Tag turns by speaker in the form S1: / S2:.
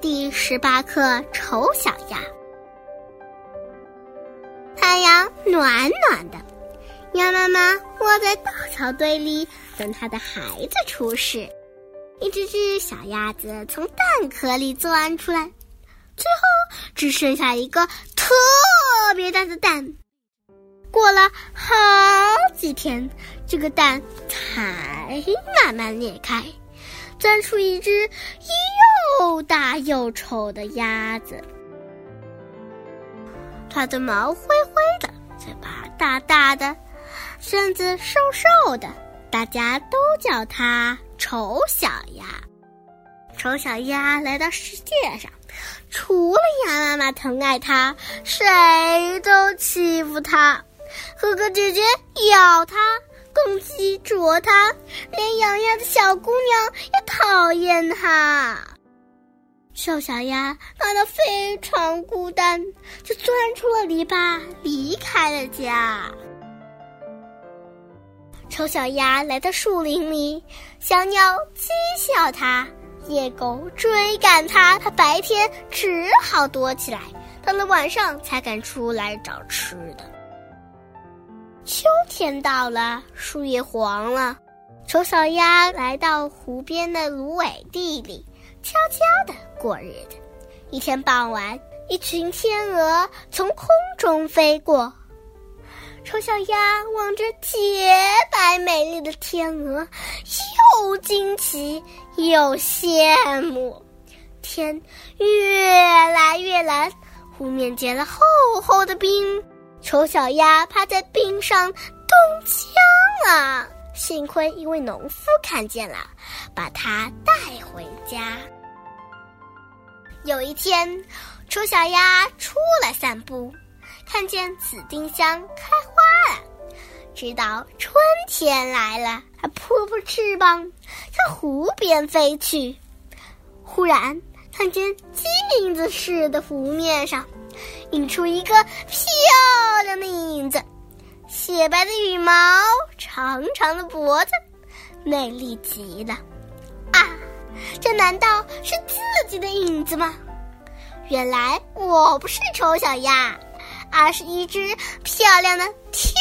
S1: 第十八课丑小鸭。太阳暖暖的，鸭妈妈窝在稻草堆里等它的孩子出世。一只只小鸭子从蛋壳里钻出来，最后只剩下一个特别大的蛋。过了好几天，这个蛋才慢慢裂开。钻出一只一又大又丑的鸭子，它的毛灰灰的，嘴巴大大的，身子瘦瘦的，大家都叫它丑小鸭。丑小鸭来到世界上，除了鸭妈妈疼爱它，谁都欺负它。哥哥姐姐咬它。公鸡啄它，连养鸭的小姑娘也讨厌它。瘦小鸭感到非常孤单，就钻出了篱笆，离开了家。丑小鸭来到树林里，小鸟讥笑它，野狗追赶它，它白天只好躲起来，到了晚上才敢出来找吃的。秋天到了，树叶黄了，丑小鸭来到湖边的芦苇地里，悄悄地过日子。一天傍晚，一群天鹅从空中飞过，丑小鸭望着洁白美丽的天鹅，又惊奇又羡慕。天越来越蓝，湖面结了厚厚的冰。丑小鸭趴在冰上冻僵了，幸亏一位农夫看见了，把它带回家。有一天，丑小鸭出来散步，看见紫丁香开花了，知道春天来了，它扑扑翅膀向湖边飞去。忽然，看见镜子似的湖面上。映出一个漂亮的影子，雪白的羽毛，长长的脖子，美丽极了。这难道是自己的影子吗？原来我不是丑小鸭，而是一只漂亮的天！